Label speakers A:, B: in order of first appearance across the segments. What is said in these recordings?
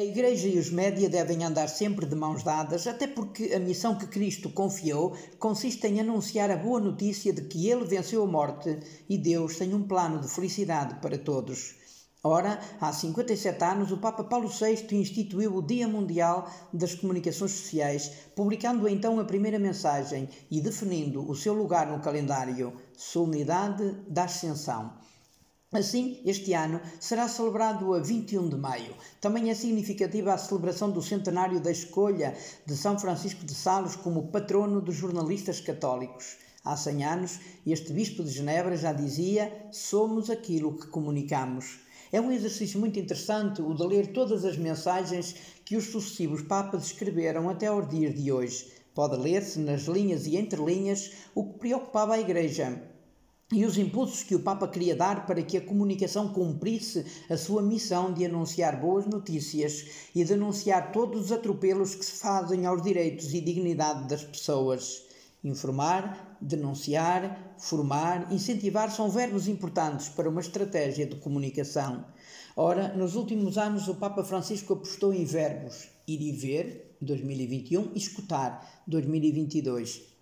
A: A Igreja e os média devem andar sempre de mãos dadas, até porque a missão que Cristo confiou consiste em anunciar a boa notícia de que Ele venceu a morte e Deus tem um plano de felicidade para todos. Ora, há 57 anos, o Papa Paulo VI instituiu o Dia Mundial das Comunicações Sociais, publicando então a primeira mensagem e definindo o seu lugar no calendário: Solenidade da Ascensão. Assim, este ano será celebrado a 21 de maio. Também é significativa a celebração do centenário da escolha de São Francisco de Sales como patrono dos jornalistas católicos. Há 100 anos, este bispo de Genebra já dizia: Somos aquilo que comunicamos. É um exercício muito interessante o de ler todas as mensagens que os sucessivos papas escreveram até aos dias de hoje. Pode ler-se nas linhas e entrelinhas o que preocupava a Igreja e os impulsos que o Papa queria dar para que a comunicação cumprisse a sua missão de anunciar boas notícias e denunciar todos os atropelos que se fazem aos direitos e dignidade das pessoas. Informar, denunciar, formar, incentivar são verbos importantes para uma estratégia de comunicação. Ora, nos últimos anos o Papa Francisco apostou em verbos ir e ver, 2021, e escutar, 2022.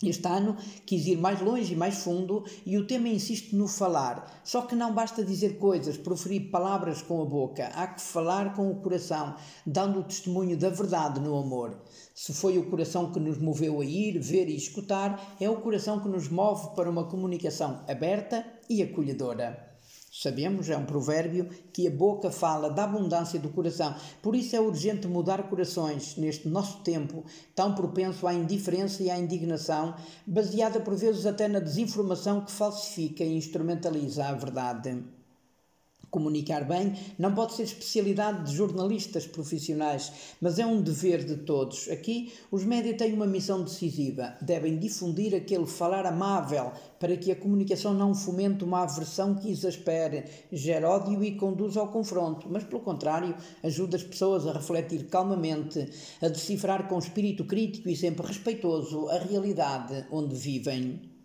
A: Este ano quis ir mais longe e mais fundo e o tema insiste no falar. Só que não basta dizer coisas, proferir palavras com a boca, há que falar com o coração, dando o testemunho da verdade no amor. Se foi o coração que nos moveu a ir, ver e escutar, é o coração que nos move para uma comunicação aberta e acolhedora. Sabemos, é um provérbio, que a boca fala da abundância do coração. Por isso é urgente mudar corações neste nosso tempo, tão propenso à indiferença e à indignação, baseada por vezes até na desinformação que falsifica e instrumentaliza a verdade. Comunicar bem não pode ser especialidade de jornalistas profissionais, mas é um dever de todos. Aqui, os médias têm uma missão decisiva. Devem difundir aquele falar amável para que a comunicação não fomente uma aversão que exaspere, gere ódio e conduza ao confronto, mas, pelo contrário, ajude as pessoas a refletir calmamente, a decifrar com espírito crítico e sempre respeitoso a realidade onde vivem.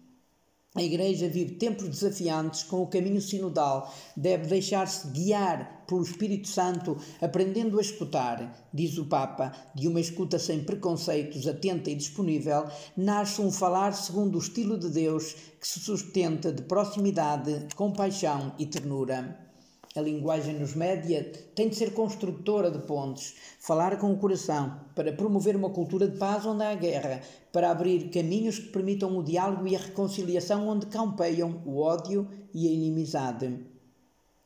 A: A Igreja vive tempos desafiantes com o caminho sinodal, deve deixar-se guiar pelo Espírito Santo, aprendendo a escutar. Diz o Papa, de uma escuta sem preconceitos, atenta e disponível, nasce um falar segundo o estilo de Deus que se sustenta de proximidade, compaixão e ternura. A linguagem nos média tem de ser construtora de pontes, falar com o coração, para promover uma cultura de paz onde há guerra, para abrir caminhos que permitam o diálogo e a reconciliação onde campeiam o ódio e a inimizade.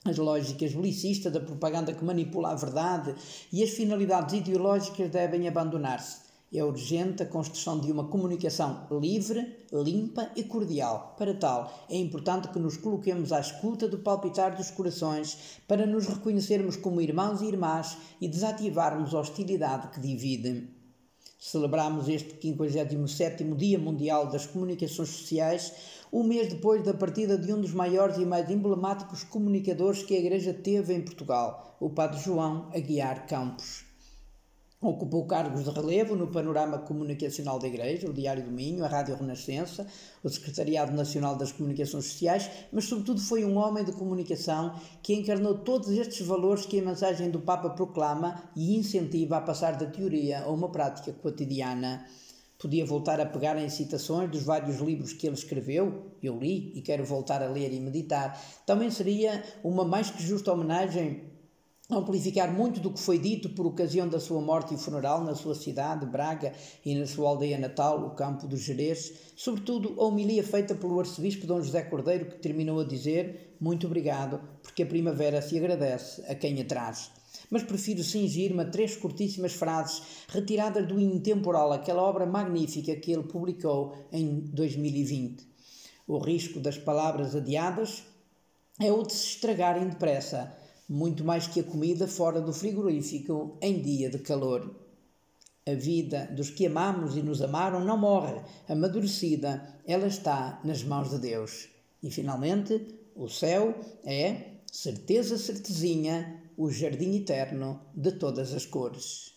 A: As lógicas belicistas da propaganda que manipula a verdade e as finalidades ideológicas devem abandonar-se. É urgente a construção de uma comunicação livre, limpa e cordial. Para tal, é importante que nos coloquemos à escuta do palpitar dos corações para nos reconhecermos como irmãos e irmãs e desativarmos a hostilidade que divide. Celebramos este 57º Dia Mundial das Comunicações Sociais, um mês depois da partida de um dos maiores e mais emblemáticos comunicadores que a Igreja teve em Portugal, o Padre João Aguiar Campos. Ocupou cargos de relevo no panorama comunicacional da Igreja, o Diário do Minho, a Rádio Renascença, o Secretariado Nacional das Comunicações Sociais, mas sobretudo foi um homem de comunicação que encarnou todos estes valores que a mensagem do Papa proclama e incentiva a passar da teoria a uma prática cotidiana. Podia voltar a pegar em citações dos vários livros que ele escreveu, eu li e quero voltar a ler e meditar. Também seria uma mais que justa homenagem amplificar muito do que foi dito por ocasião da sua morte e funeral na sua cidade, Braga, e na sua aldeia natal, o campo dos Jerez, sobretudo a homilia feita pelo arcebispo Dom José Cordeiro, que terminou a dizer muito obrigado, porque a primavera se agradece a quem a traz. Mas prefiro cingir-me a três curtíssimas frases retiradas do Intemporal, aquela obra magnífica que ele publicou em 2020. O risco das palavras adiadas é o de se estragarem depressa, muito mais que a comida fora do frigorífico em dia de calor. A vida dos que amamos e nos amaram não morre, amadurecida, ela está nas mãos de Deus. E finalmente, o céu é, certeza certezinha, o jardim eterno de todas as cores.